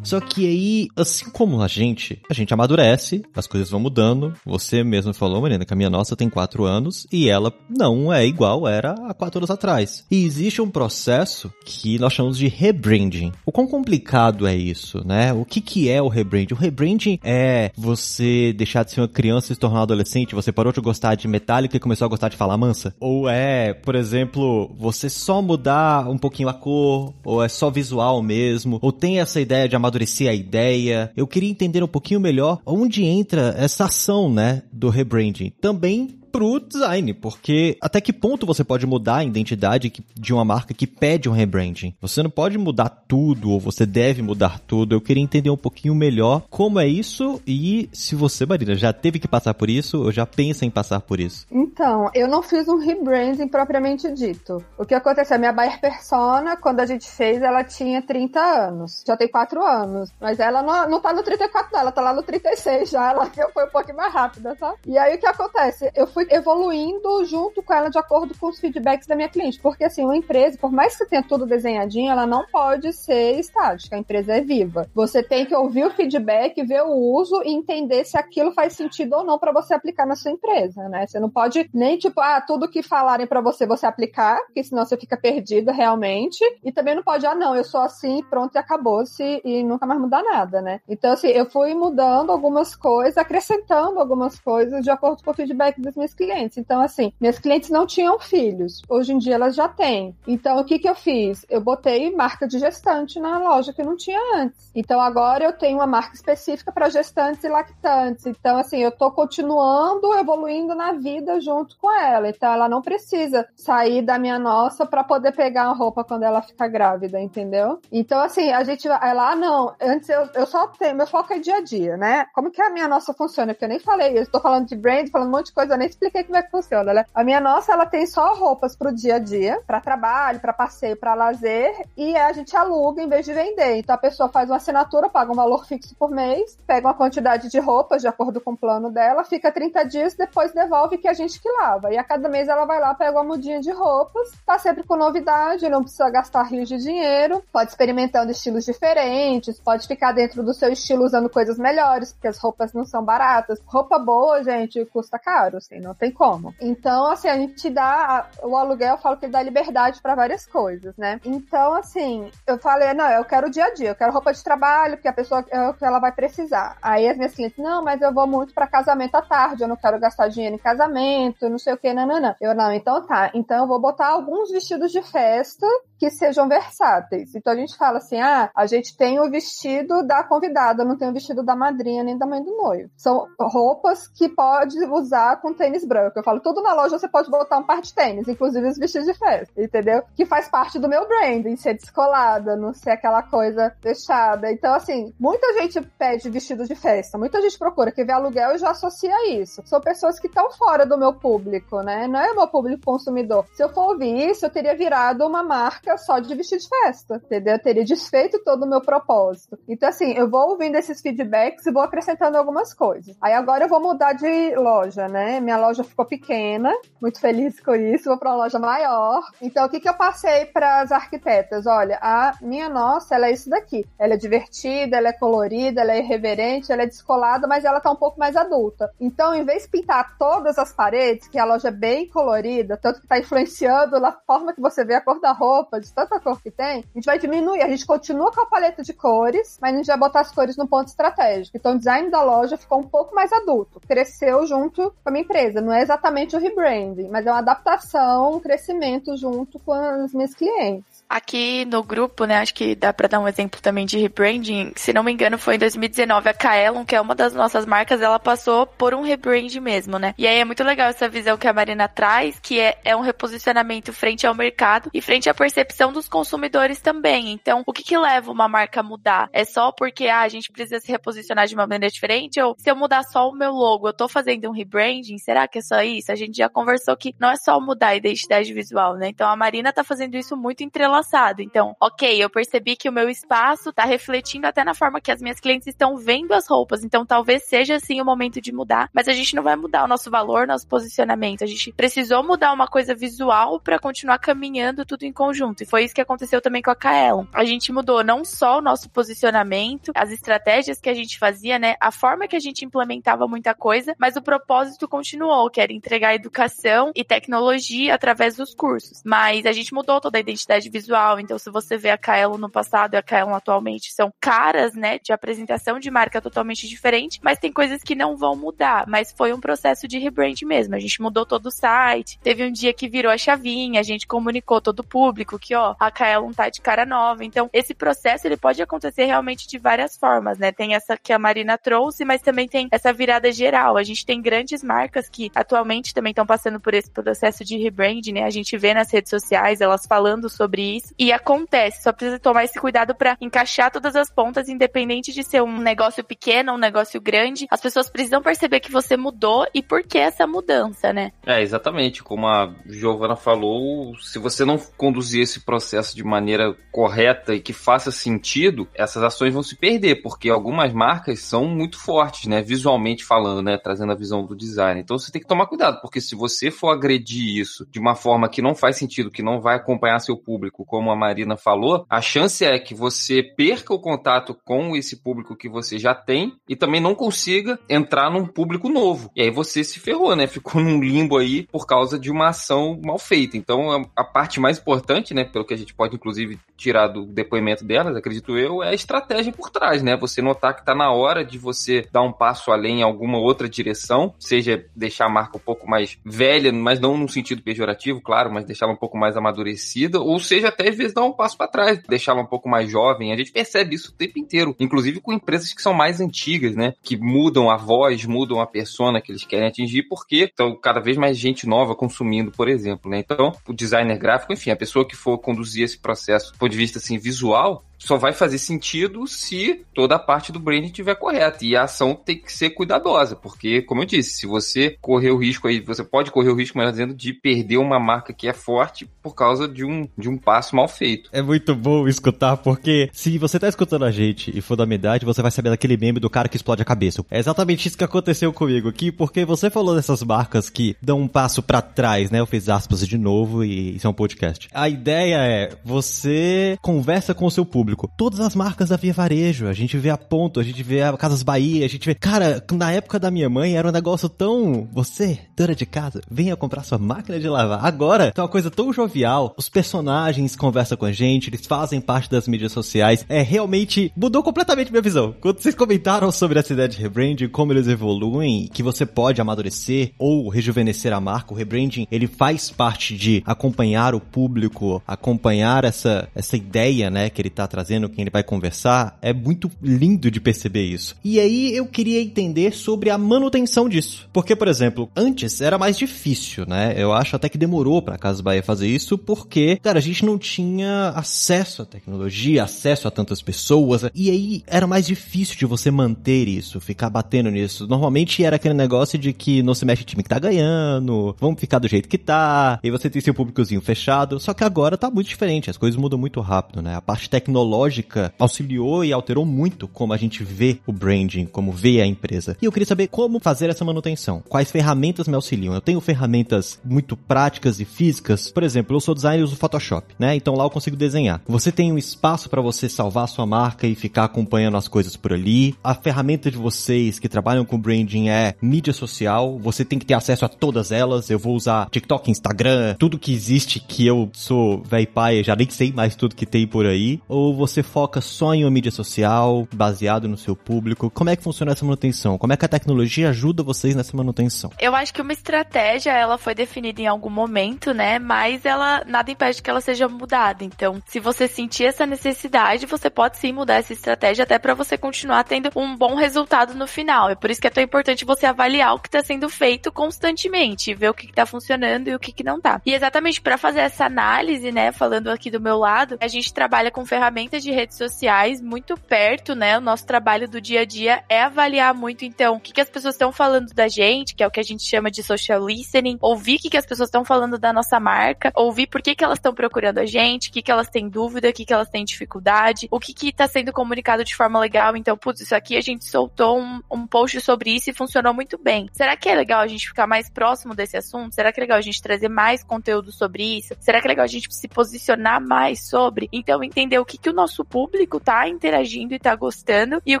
Só que aí, assim como a gente, a gente amadurece, as coisas vão mudando. Você mesmo falou, Marina, que a minha nossa tem quatro anos e ela não é igual era há quatro anos atrás. E existe um processo que nós chamamos de rebranding. O quão complicado é isso, né? O que, que é o rebranding? O rebranding é você deixar de ser uma criança e se tornar um adolescente, você parou de gostar de metálica e começou a gostar de falar mansa? Ou é, por exemplo, você só mudar um pouquinho a cor, ou é só visual mesmo, ou tem essa ideia de amadurecer amadurecer a ideia. Eu queria entender um pouquinho melhor onde entra essa ação, né, do rebranding. Também pro design, porque até que ponto você pode mudar a identidade de uma marca que pede um rebranding? Você não pode mudar tudo ou você deve mudar tudo. Eu queria entender um pouquinho melhor como é isso e se você, Marina, já teve que passar por isso ou já pensa em passar por isso. Então, eu não fiz um rebranding propriamente dito. O que aconteceu? A minha Bayer Persona, quando a gente fez, ela tinha 30 anos. Já tem 4 anos. Mas ela não, não tá no 34, não. Ela tá lá no 36 já. Ela foi um pouquinho mais rápida, tá? E aí o que acontece? Eu fui fui evoluindo junto com ela de acordo com os feedbacks da minha cliente. Porque, assim, uma empresa, por mais que você tenha tudo desenhadinho, ela não pode ser estática. A empresa é viva. Você tem que ouvir o feedback, ver o uso e entender se aquilo faz sentido ou não para você aplicar na sua empresa, né? Você não pode nem, tipo, ah, tudo que falarem para você, você aplicar, porque senão você fica perdido realmente. E também não pode, ah, não, eu sou assim, pronto e acabou-se e nunca mais mudar nada, né? Então, assim, eu fui mudando algumas coisas, acrescentando algumas coisas de acordo com o feedback das minhas clientes. Então, assim, minhas clientes não tinham filhos. Hoje em dia elas já têm. Então, o que que eu fiz? Eu botei marca de gestante na loja que não tinha antes. Então, agora eu tenho uma marca específica para gestantes e lactantes. Então, assim, eu tô continuando evoluindo na vida junto com ela. Então, ela não precisa sair da minha nossa para poder pegar a roupa quando ela fica grávida, entendeu? Então, assim, a gente vai lá, ah, não, antes eu, eu só tenho, meu foco é dia a dia, né? Como que a minha nossa funciona? Porque eu nem falei, eu estou falando de brand, falando um monte de coisa, eu nem expliquei como é que funciona, né? A minha nossa, ela tem só roupas pro dia a dia, para trabalho, para passeio, para lazer, e a gente aluga em vez de vender. Então a pessoa faz uma assinatura, paga um valor fixo por mês, pega uma quantidade de roupas de acordo com o plano dela, fica 30 dias, depois devolve que a gente que lava. E a cada mês ela vai lá, pega uma mudinha de roupas, tá sempre com novidade, não precisa gastar rios de dinheiro, pode experimentando estilos diferentes, pode ficar dentro do seu estilo usando coisas melhores, porque as roupas não são baratas. Roupa boa, gente, custa caro, assim, não tem como. Então, assim, a gente dá o aluguel, eu falo que ele dá liberdade para várias coisas, né? Então, assim, eu falei, não, eu quero dia a dia, eu quero roupa de trabalho, porque a pessoa é o que ela vai precisar. Aí as minhas clientes, não, mas eu vou muito para casamento à tarde, eu não quero gastar dinheiro em casamento, não sei o que, não, não, não. Eu não, então tá. Então eu vou botar alguns vestidos de festa que sejam versáteis. Então a gente fala assim: ah, a gente tem o vestido da convidada, não tem o vestido da madrinha nem da mãe do noivo. São roupas que pode usar com tênis branco. Eu falo, tudo na loja você pode botar um par de tênis, inclusive os vestidos de festa, entendeu? Que faz parte do meu branding, ser descolada, não ser aquela coisa fechada. Então, assim, muita gente pede vestido de festa, muita gente procura que vê aluguel e já associa isso. São pessoas que estão fora do meu público, né? Não é o meu público consumidor. Se eu for ouvir isso, eu teria virado uma marca só de vestir de festa, entendeu? Eu teria desfeito todo o meu propósito. Então, assim, eu vou ouvindo esses feedbacks e vou acrescentando algumas coisas. Aí agora eu vou mudar de loja, né? Minha loja ficou pequena, muito feliz com isso, vou para uma loja maior. Então, o que, que eu passei para as arquitetas? Olha, a minha nossa, ela é isso daqui. Ela é divertida, ela é colorida, ela é irreverente, ela é descolada, mas ela tá um pouco mais adulta. Então, em vez de pintar todas as paredes, que a loja é bem colorida, tanto que tá influenciando na forma que você vê a cor da roupa, de tanta cor que tem, a gente vai diminuir. A gente continua com a paleta de cores, mas a gente vai botar as cores no ponto estratégico. Então o design da loja ficou um pouco mais adulto. Cresceu junto com a minha empresa. Não é exatamente o rebranding, mas é uma adaptação, um crescimento junto com as minhas clientes. Aqui no grupo, né, acho que dá para dar um exemplo também de rebranding. Se não me engano, foi em 2019 a Kaelon, que é uma das nossas marcas, ela passou por um rebrand mesmo, né? E aí é muito legal essa visão que a Marina traz, que é, é um reposicionamento frente ao mercado e frente à percepção dos consumidores também. Então, o que que leva uma marca a mudar? É só porque ah, a gente precisa se reposicionar de uma maneira diferente ou se eu mudar só o meu logo, eu tô fazendo um rebranding, será que é só isso? A gente já conversou que não é só mudar a identidade visual, né? Então a Marina tá fazendo isso muito entrelaçado. Então, ok, eu percebi que o meu espaço tá refletindo até na forma que as minhas clientes estão vendo as roupas. Então talvez seja assim o momento de mudar, mas a gente não vai mudar o nosso valor, nosso posicionamento. A gente precisou mudar uma coisa visual para continuar caminhando tudo em conjunto. E foi isso que aconteceu também com a Kaelon. A gente mudou não só o nosso posicionamento, as estratégias que a gente fazia, né? A forma que a gente implementava muita coisa, mas o propósito continuou, que era entregar educação e tecnologia através dos cursos. Mas a gente mudou toda a identidade visual, então se você vê a Kaelon no passado e a Kaelon atualmente, são caras, né, de apresentação de marca totalmente diferente, mas tem coisas que não vão mudar, mas foi um processo de rebrand mesmo. A gente mudou todo o site, teve um dia que virou a chavinha, a gente comunicou todo o público que, ó, a Kaelon tá de cara nova. Então, esse processo ele pode acontecer realmente de várias formas, né? Tem essa que a Marina trouxe, mas também tem essa virada geral. A gente tem grandes marcas que atualmente também estão passando por esse processo de rebrand, né? A gente vê nas redes sociais elas falando sobre isso e acontece. Só precisa tomar esse cuidado para encaixar todas as pontas, independente de ser um negócio pequeno, um negócio grande. As pessoas precisam perceber que você mudou e por que essa mudança, né? É, exatamente. Como a Giovana falou, se você não conduzir esse processo de maneira correta e que faça sentido, essas ações vão se perder, porque algumas marcas são muito fortes, né? Visualmente falando, né? Trazendo a visão do design. Então você tem que tomar cuidado, porque se você for agredir isso de uma forma que não faz sentido, que não vai acompanhar seu público, como a Marina falou, a chance é que você perca o contato com esse público que você já tem e também não consiga entrar num público novo. E aí você se ferrou, né? Ficou num limbo aí por causa de uma ação mal feita. Então a parte mais importante, né, pelo que a gente pode inclusive tirar do depoimento delas, acredito eu, é a estratégia por trás, né? Você notar que tá na hora de você dar um passo além em alguma outra direção, seja deixar a marca um pouco mais velha, mas não no sentido pejorativo, claro, mas deixá-la um pouco mais amadurecida, ou seja, até às vezes dar um passo para trás, deixá-la um pouco mais jovem. A gente percebe isso o tempo inteiro, inclusive com empresas que são mais antigas, né? Que mudam a voz, mudam a persona que eles querem atingir, porque estão cada vez mais gente nova consumindo, por exemplo, né? Então, o designer gráfico, enfim, a pessoa que for conduzir esse processo do ponto de vista assim visual, só vai fazer sentido se toda a parte do branding estiver correta. E a ação tem que ser cuidadosa, porque, como eu disse, se você correr o risco aí, você pode correr o risco, melhor dizendo, de perder uma marca que é forte por causa de um, de um passo mal feito. É muito bom escutar, porque se você tá escutando a gente e for da minha idade, você vai saber daquele meme do cara que explode a cabeça. É exatamente isso que aconteceu comigo aqui, porque você falou dessas marcas que dão um passo para trás, né? Eu fiz aspas de novo e isso é um podcast. A ideia é, você conversa com o seu público público. Todas as marcas da Via Varejo, a gente vê a Ponto, a gente vê a Casas Bahia, a gente vê... Cara, na época da minha mãe era um negócio tão... Você, dona de casa, venha comprar sua máquina de lavar. Agora, tá uma coisa tão jovial, os personagens conversam com a gente, eles fazem parte das mídias sociais. É, realmente, mudou completamente minha visão. Quando vocês comentaram sobre essa ideia de rebranding, como eles evoluem, que você pode amadurecer ou rejuvenescer a marca, o rebranding, ele faz parte de acompanhar o público, acompanhar essa, essa ideia, né, que ele tá trazendo trazendo, quem ele vai conversar, é muito lindo de perceber isso. E aí eu queria entender sobre a manutenção disso. Porque, por exemplo, antes era mais difícil, né? Eu acho até que demorou pra Casa Bahia fazer isso, porque, cara, a gente não tinha acesso à tecnologia, acesso a tantas pessoas, e aí era mais difícil de você manter isso, ficar batendo nisso. Normalmente era aquele negócio de que não se mexe time que tá ganhando, vamos ficar do jeito que tá, e você tem seu públicozinho fechado, só que agora tá muito diferente, as coisas mudam muito rápido, né? A parte tecnológica tecnológica auxiliou e alterou muito como a gente vê o branding, como vê a empresa. E eu queria saber como fazer essa manutenção. Quais ferramentas me auxiliam? Eu tenho ferramentas muito práticas e físicas. Por exemplo, eu sou designer e uso Photoshop, né? Então lá eu consigo desenhar. Você tem um espaço para você salvar sua marca e ficar acompanhando as coisas por ali. A ferramenta de vocês que trabalham com branding é mídia social. Você tem que ter acesso a todas elas. Eu vou usar TikTok, Instagram, tudo que existe que eu sou velho pai, já nem sei mais tudo que tem por aí. Ou Ou você foca só em uma mídia social, baseado no seu público? Como é que funciona essa manutenção? Como é que a tecnologia ajuda vocês nessa manutenção? Eu acho que uma estratégia, ela foi definida em algum momento, né? Mas ela nada impede que ela seja mudada. Então, se você sentir essa necessidade, você pode sim mudar essa estratégia até para você continuar tendo um bom resultado no final. É por isso que é tão importante você avaliar o que está sendo feito constantemente, ver o que está funcionando e o que, que não tá. E exatamente para fazer essa análise, né, falando aqui do meu lado, a gente trabalha com ferramentas de redes sociais muito perto, né? O nosso trabalho do dia a dia é avaliar muito, então, o que, que as pessoas estão falando da gente, que é o que a gente chama de social listening, ouvir o que, que as pessoas estão falando da nossa marca, ouvir por que, que elas estão procurando a gente, o que, que elas têm dúvida, o que, que elas têm dificuldade, o que que tá sendo comunicado de forma legal. Então, putz, isso aqui a gente soltou um, um post sobre isso e funcionou muito bem. Será que é legal a gente ficar mais próximo desse assunto? Será que é legal a gente trazer mais conteúdo sobre isso? Será que é legal a gente se posicionar mais sobre? Então, entender o que, que o nosso público tá interagindo e tá gostando e o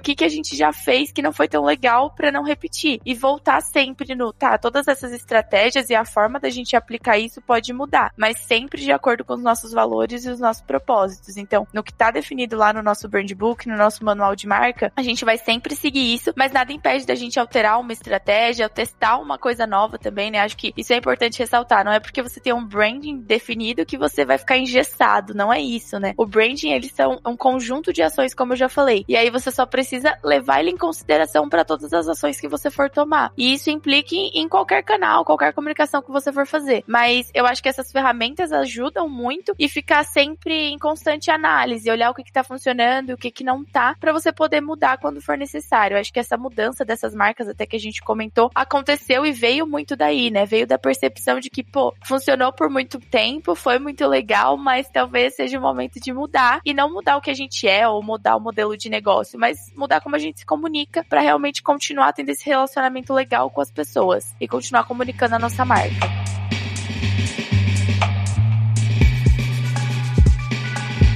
que, que a gente já fez que não foi tão legal para não repetir. E voltar sempre no, tá, todas essas estratégias e a forma da gente aplicar isso pode mudar, mas sempre de acordo com os nossos valores e os nossos propósitos. Então, no que tá definido lá no nosso brand book, no nosso manual de marca, a gente vai sempre seguir isso, mas nada impede da gente alterar uma estratégia, testar uma coisa nova também, né? Acho que isso é importante ressaltar. Não é porque você tem um branding definido que você vai ficar engessado, não é isso, né? O branding, eles são um conjunto de ações, como eu já falei. E aí você só precisa levar ele em consideração para todas as ações que você for tomar. E isso implica em qualquer canal, qualquer comunicação que você for fazer. Mas eu acho que essas ferramentas ajudam muito e ficar sempre em constante análise, olhar o que, que tá funcionando e o que, que não tá, para você poder mudar quando for necessário. Eu acho que essa mudança dessas marcas, até que a gente comentou, aconteceu e veio muito daí, né? Veio da percepção de que, pô, funcionou por muito tempo, foi muito legal, mas talvez seja o momento de mudar e não mudar o que a gente é ou mudar o modelo de negócio, mas mudar como a gente se comunica para realmente continuar tendo esse relacionamento legal com as pessoas e continuar comunicando a nossa marca.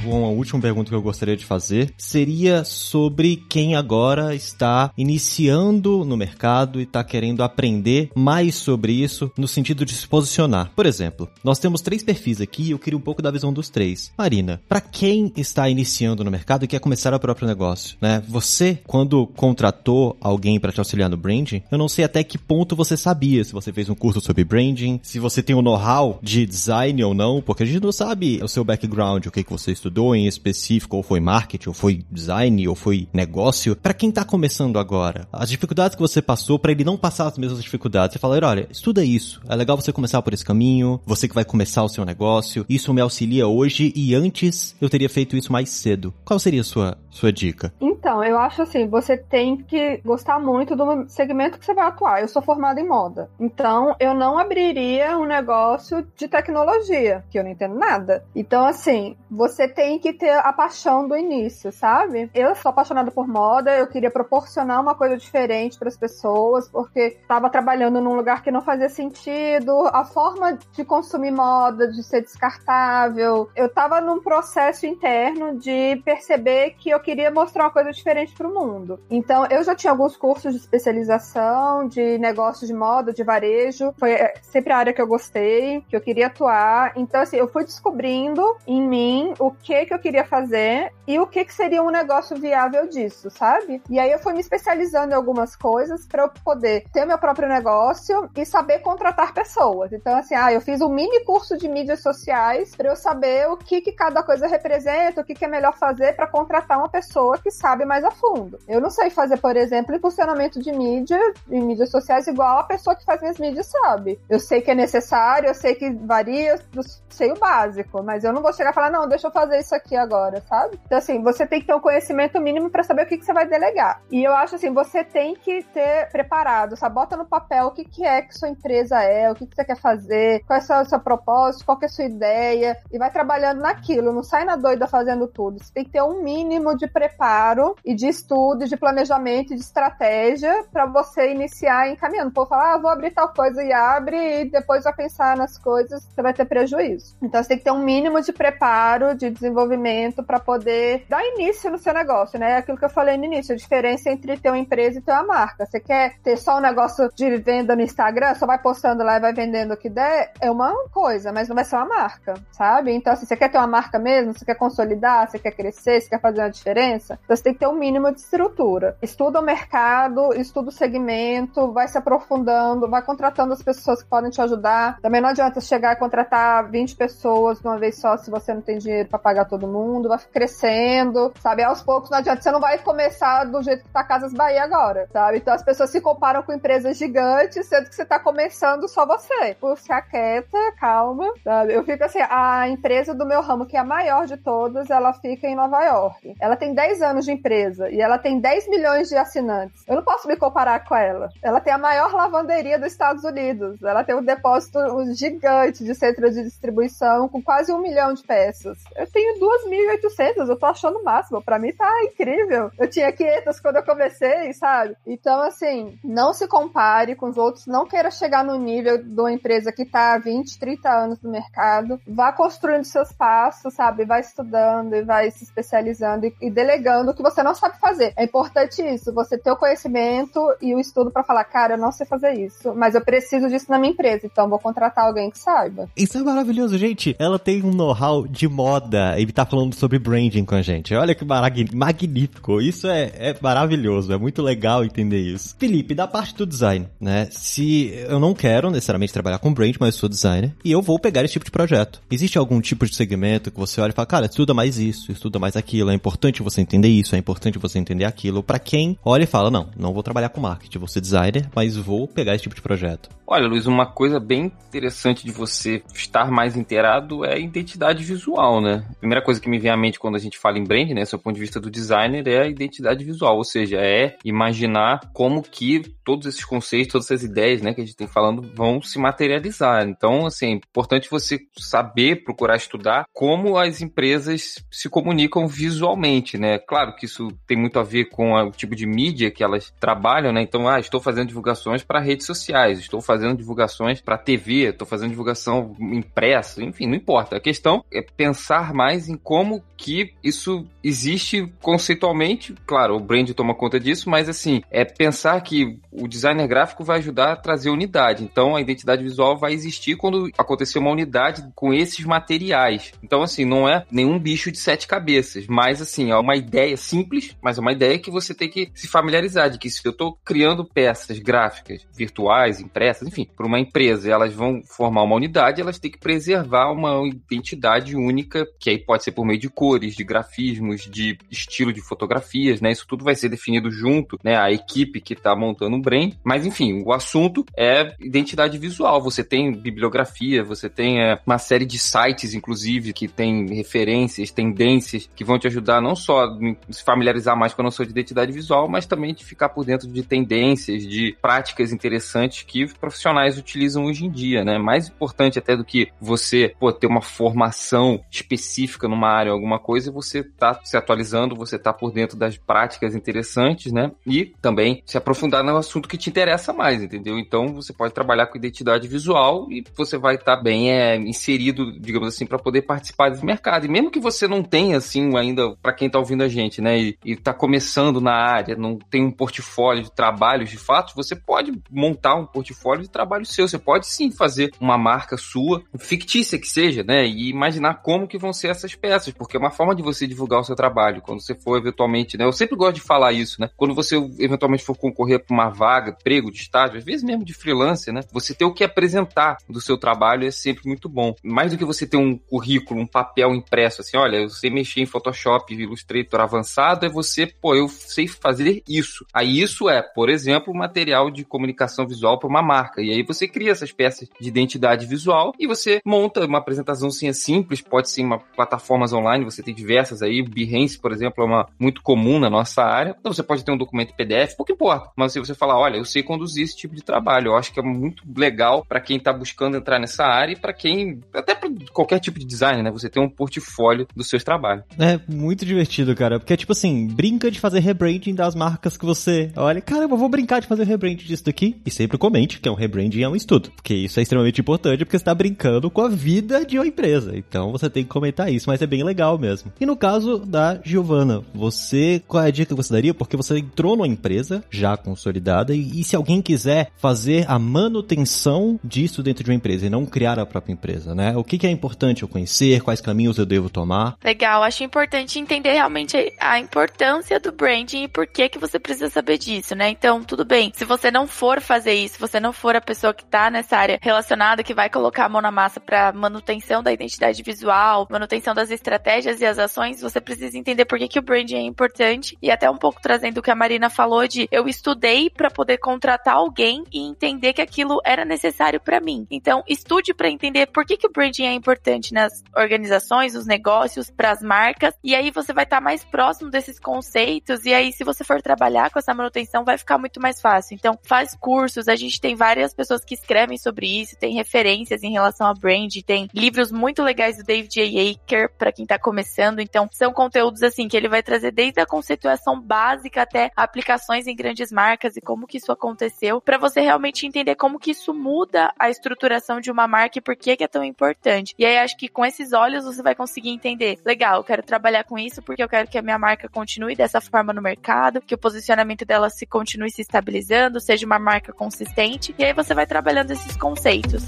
Uma última pergunta que eu gostaria de fazer seria sobre quem agora está iniciando no mercado e está querendo aprender mais sobre isso no sentido de se posicionar. Por exemplo, nós temos três perfis aqui e eu queria um pouco da visão dos três. Marina, para quem está iniciando no mercado e quer começar o próprio negócio, né? Você, quando contratou alguém para te auxiliar no branding, eu não sei até que ponto você sabia se você fez um curso sobre branding, se você tem o um know-how de design ou não, porque a gente não sabe o seu background, o que, que você estudou em específico, ou foi marketing, ou foi design, ou foi negócio, para quem tá começando agora, as dificuldades que você passou, para ele não passar as mesmas dificuldades, você fala, olha, estuda isso, é legal você começar por esse caminho, você que vai começar o seu negócio, isso me auxilia hoje e antes eu teria feito isso mais cedo. Qual seria a sua, sua dica? Então, eu acho assim, você tem que gostar muito do segmento que você vai atuar. Eu sou formada em moda, então eu não abriria um negócio de tecnologia, que eu não entendo nada. Então, assim, você tem tem que ter a paixão do início, sabe? Eu sou apaixonada por moda, eu queria proporcionar uma coisa diferente para as pessoas, porque estava trabalhando num lugar que não fazia sentido, a forma de consumir moda, de ser descartável. Eu estava num processo interno de perceber que eu queria mostrar uma coisa diferente para o mundo. Então, eu já tinha alguns cursos de especialização, de negócios de moda, de varejo. Foi é, sempre a área que eu gostei, que eu queria atuar. Então, assim, eu fui descobrindo em mim o que que eu queria fazer e o que, que seria um negócio viável disso, sabe? E aí eu fui me especializando em algumas coisas para eu poder ter meu próprio negócio e saber contratar pessoas. Então, assim, ah, eu fiz um mini curso de mídias sociais para eu saber o que, que cada coisa representa, o que, que é melhor fazer para contratar uma pessoa que sabe mais a fundo. Eu não sei fazer, por exemplo, impulsionamento de mídia em mídias sociais igual a pessoa que faz minhas mídias sabe. Eu sei que é necessário, eu sei que varia, eu sei o básico, mas eu não vou chegar e falar, não, deixa eu fazer aqui agora, sabe? Então, assim, você tem que ter um conhecimento mínimo para saber o que, que você vai delegar. E eu acho assim, você tem que ter preparado, sabe? Bota no papel o que, que é que sua empresa é, o que, que você quer fazer, qual é o seu, seu propósito, qual é a sua ideia, e vai trabalhando naquilo. Não sai na doida fazendo tudo. Você tem que ter um mínimo de preparo e de estudo, de planejamento de estratégia para você iniciar encaminhando. Pô, falar, ah, vou abrir tal coisa e abre, e depois vai pensar nas coisas, você vai ter prejuízo. Então, você tem que ter um mínimo de preparo, de desenvolvimento desenvolvimento para poder dar início no seu negócio, né? Aquilo que eu falei no início, a diferença entre ter uma empresa e ter uma marca. Você quer ter só um negócio de venda no Instagram, só vai postando lá e vai vendendo o que der, é uma coisa, mas não vai ser uma marca, sabe? Então, assim, você quer ter uma marca mesmo, você quer consolidar, você quer crescer, você quer fazer uma diferença, então você tem que ter um mínimo de estrutura. Estuda o mercado, estuda o segmento, vai se aprofundando, vai contratando as pessoas que podem te ajudar. Também não adianta chegar e contratar 20 pessoas de uma vez só se você não tem dinheiro para pagar todo mundo, vai crescendo, sabe? Aos poucos não adianta, você não vai começar do jeito que tá Casas Bahia agora, sabe? Então as pessoas se comparam com empresas gigantes, sendo que você tá começando só você. Por se aquieta, calma, sabe? Eu fico assim, a empresa do meu ramo, que é a maior de todas, ela fica em Nova York. Ela tem 10 anos de empresa e ela tem 10 milhões de assinantes. Eu não posso me comparar com ela. Ela tem a maior lavanderia dos Estados Unidos. Ela tem um depósito gigante de centro de distribuição com quase um milhão de peças. Eu tenho 2.800, eu tô achando o máximo. Pra mim tá incrível. Eu tinha 500 quando eu comecei, sabe? Então, assim, não se compare com os outros, não queira chegar no nível de uma empresa que tá há 20, 30 anos no mercado. Vá construindo seus passos, sabe? Vai estudando e vai se especializando e, delegando o que você não sabe fazer. É importante isso, você ter o conhecimento e o estudo para falar, cara, eu não sei fazer isso, mas eu preciso disso na minha empresa, então vou contratar alguém que saiba. Isso é maravilhoso, gente. Ela tem um know-how de moda e tá falando sobre branding com a gente. Olha que magnífico. Isso é, é maravilhoso, é muito legal entender isso. Felipe, da parte do design, né? Se eu não quero necessariamente trabalhar com brand, mas sou designer, e eu vou pegar esse tipo de projeto. Existe algum tipo de segmento que você olha e fala, cara, estuda mais isso, estuda mais aquilo, é importante você entender isso, é importante você entender aquilo. Para quem olha e fala, não, não vou trabalhar com marketing, vou ser designer, mas vou pegar esse tipo de projeto. Olha, Luiz, uma coisa bem interessante de você estar mais inteirado é a identidade visual, né? Primeira coisa que me vem à mente quando a gente fala em brand, né, do ponto de vista do designer, é a identidade visual, ou seja, é imaginar como que todos esses conceitos, todas essas ideias, né, que a gente tem falando vão se materializar. Então, assim, é importante você saber, procurar estudar como as empresas se comunicam visualmente, né? Claro que isso tem muito a ver com o tipo de mídia que elas trabalham, né? Então, ah, estou fazendo divulgações para redes sociais, estou fazendo divulgações para TV, estou fazendo divulgação impressa, enfim, não importa. A questão é pensar mais em como que isso existe conceitualmente. Claro, o brand toma conta disso, mas assim, é pensar que o designer gráfico vai ajudar a trazer unidade. Então, a identidade visual vai existir quando acontecer uma unidade com esses materiais. Então, assim, não é nenhum bicho de sete cabeças, mas assim, é uma ideia simples, mas é uma ideia que você tem que se familiarizar de que se eu estou criando peças gráficas virtuais, impressas, enfim, para uma empresa, elas vão formar uma unidade, elas têm que preservar uma identidade única, que aí pode ser por meio de cores, de grafismos, de estilo de fotografias, né? Isso tudo vai ser definido junto, né? A equipe que está montando um brand. Mas enfim, o assunto é identidade visual. Você tem bibliografia, você tem é, uma série de sites, inclusive, que tem referências, tendências, que vão te ajudar não só a se familiarizar mais com a noção de identidade visual, mas também de ficar por dentro de tendências, de práticas interessantes que profissionais utilizam hoje em dia, né? Mais importante até do que você pô, ter uma formação específica numa área, alguma coisa, você tá se atualizando, você tá por dentro das práticas interessantes, né? E também se aprofundar no assunto que te interessa mais, entendeu? Então você pode trabalhar com identidade visual e você vai estar tá bem é, inserido, digamos assim, para poder participar desse mercado. E mesmo que você não tenha, assim, ainda, para quem tá ouvindo a gente, né, e, e tá começando na área, não tem um portfólio de trabalhos de fato, você pode montar um portfólio de trabalho seu. Você pode sim fazer uma marca sua, fictícia que seja, né, e imaginar como que vão ser essas peças, porque é uma forma de você divulgar o seu trabalho. Quando você for eventualmente, né, eu sempre gosto de falar isso, né, quando você eventualmente for concorrer para uma vaga, emprego de estágio, às vezes mesmo de freelancer, né, você ter o que apresentar do seu trabalho é sempre muito bom. Mais do que você ter um currículo, um papel impresso, assim, olha, eu sei mexer em Photoshop, Illustrator avançado, é você, pô, eu sei fazer isso. Aí isso é, por exemplo, material de comunicação visual para uma marca. E aí você cria essas peças de identidade visual e você monta uma apresentação simples, pode ser uma plataformas online, você tem diversas aí, Behance, por exemplo, é uma muito comum na nossa área. Então você pode ter um documento PDF, pouco importa. Mas se você falar, olha, eu sei conduzir esse tipo de trabalho, eu acho que é muito legal para quem está buscando entrar nessa área e para quem até para qualquer tipo de design, né? Você tem um portfólio dos seus trabalhos. É muito divertido, cara, porque tipo assim, brinca de fazer rebranding das marcas que você olha, cara, eu vou brincar de fazer rebranding disso daqui e sempre comente que é um rebranding é um estudo, porque isso é extremamente importante porque você está brincando com a vida de uma empresa. Então você tem que comentar isso. Mas é bem legal mesmo. E no caso da Giovana, você, qual é a dica que você daria? Porque você entrou numa empresa já consolidada e, e se alguém quiser fazer a manutenção disso dentro de uma empresa e não criar a própria empresa, né? O que, que é importante eu conhecer, quais caminhos eu devo tomar? Legal, acho importante entender realmente a importância do branding e por que que você precisa saber disso, né? Então, tudo bem, se você não for fazer isso, se você não for a pessoa que tá nessa área relacionada, que vai colocar a mão na massa para manutenção da identidade visual, manutenção das estratégias e as ações, você precisa entender por que que o branding é importante e até um pouco trazendo o que a Marina falou de eu estudei para poder contratar alguém e entender que aquilo era necessário para mim. Então, estude para entender por que que o branding é importante nas organizações, nos negócios, para as marcas, e aí você vai estar tá mais próximo desses conceitos e aí se você for trabalhar com essa manutenção vai ficar muito mais fácil. Então, faz cursos, a gente tem várias pessoas que escrevem sobre isso, tem referências em relação a brand, tem livros muito legais do David J. Aker para quem tá começando, então são conteúdos assim que ele vai trazer desde a conceituação básica até aplicações em grandes marcas e como que isso aconteceu, para você realmente entender como que isso muda a estruturação de uma marca e por que, que é tão importante. E aí acho que com esses olhos você vai conseguir entender, legal, eu quero trabalhar com isso porque eu quero que a minha marca continue dessa forma no mercado, que o posicionamento dela se continue se estabilizando, seja uma marca consistente, e aí você vai trabalhando esses conceitos.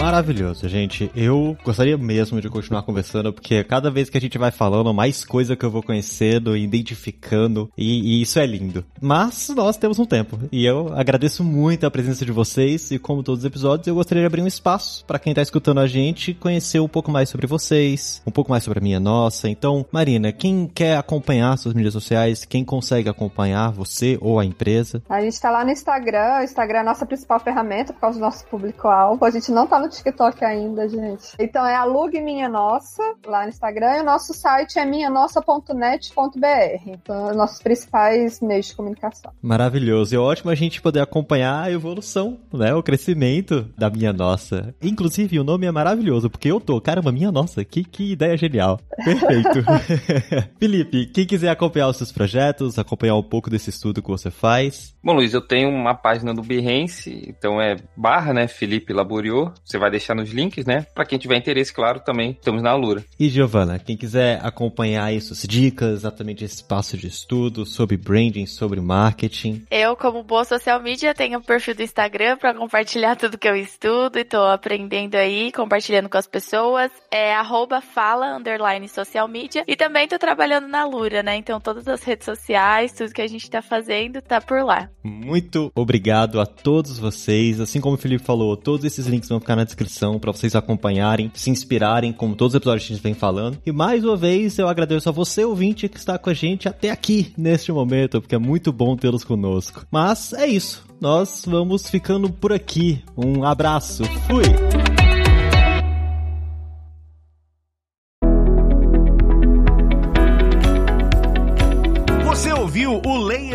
Maravilhoso, gente. Eu gostaria mesmo de continuar conversando, porque cada vez que a gente vai falando, mais coisa que eu vou conhecendo, identificando, e, e, isso é lindo. Mas nós temos um tempo, e eu agradeço muito a presença de vocês, e como todos os episódios, eu gostaria de abrir um espaço para quem tá escutando a gente conhecer um pouco mais sobre vocês, um pouco mais sobre a minha nossa. Então, Marina, quem quer acompanhar suas mídias sociais, quem consegue acompanhar você ou a empresa? A gente tá lá no Instagram, o Instagram é a nossa principal ferramenta por causa do nosso público-alvo. A gente não tá no TikTok ainda, gente. Então é Alugue Minha Nossa, lá no Instagram, e o nosso site é minhanossa.net.br. Então, nossos principais meios de comunicação. Maravilhoso. E é ótimo a gente poder acompanhar a evolução, né? O crescimento da Minha Nossa. Inclusive, o nome é maravilhoso, porque eu tô, caramba, Minha Nossa, que, que ideia genial. Perfeito. Felipe, quem quiser acompanhar os seus projetos, acompanhar um pouco desse estudo que você faz. Bom, Luiz, eu tenho uma página do Behance, então é barra, né, Felipe Laboriou. Você vai deixar nos links, né? Para quem tiver interesse, claro, também estamos na Alura. E Giovana, quem quiser acompanhar aí suas dicas, exatamente esse espaço de estudo sobre branding, sobre marketing. Eu, como boa social media, tenho um perfil do Instagram para compartilhar tudo que eu estudo e tô aprendendo aí, compartilhando com as pessoas. É arroba fala underline social media. E também tô trabalhando na Lura, né? Então todas as redes sociais, tudo que a gente tá fazendo, tá por lá. Muito obrigado a todos vocês. Assim como o Felipe falou, todos esses links vão ficar na descrição para vocês acompanharem, se inspirarem, como todos os episódios que a gente vem falando. E mais uma vez eu agradeço a você, ouvinte, que está com a gente até aqui neste momento, porque é muito bom tê-los conosco. Mas é isso. Nós vamos ficando por aqui. Um abraço. Fui!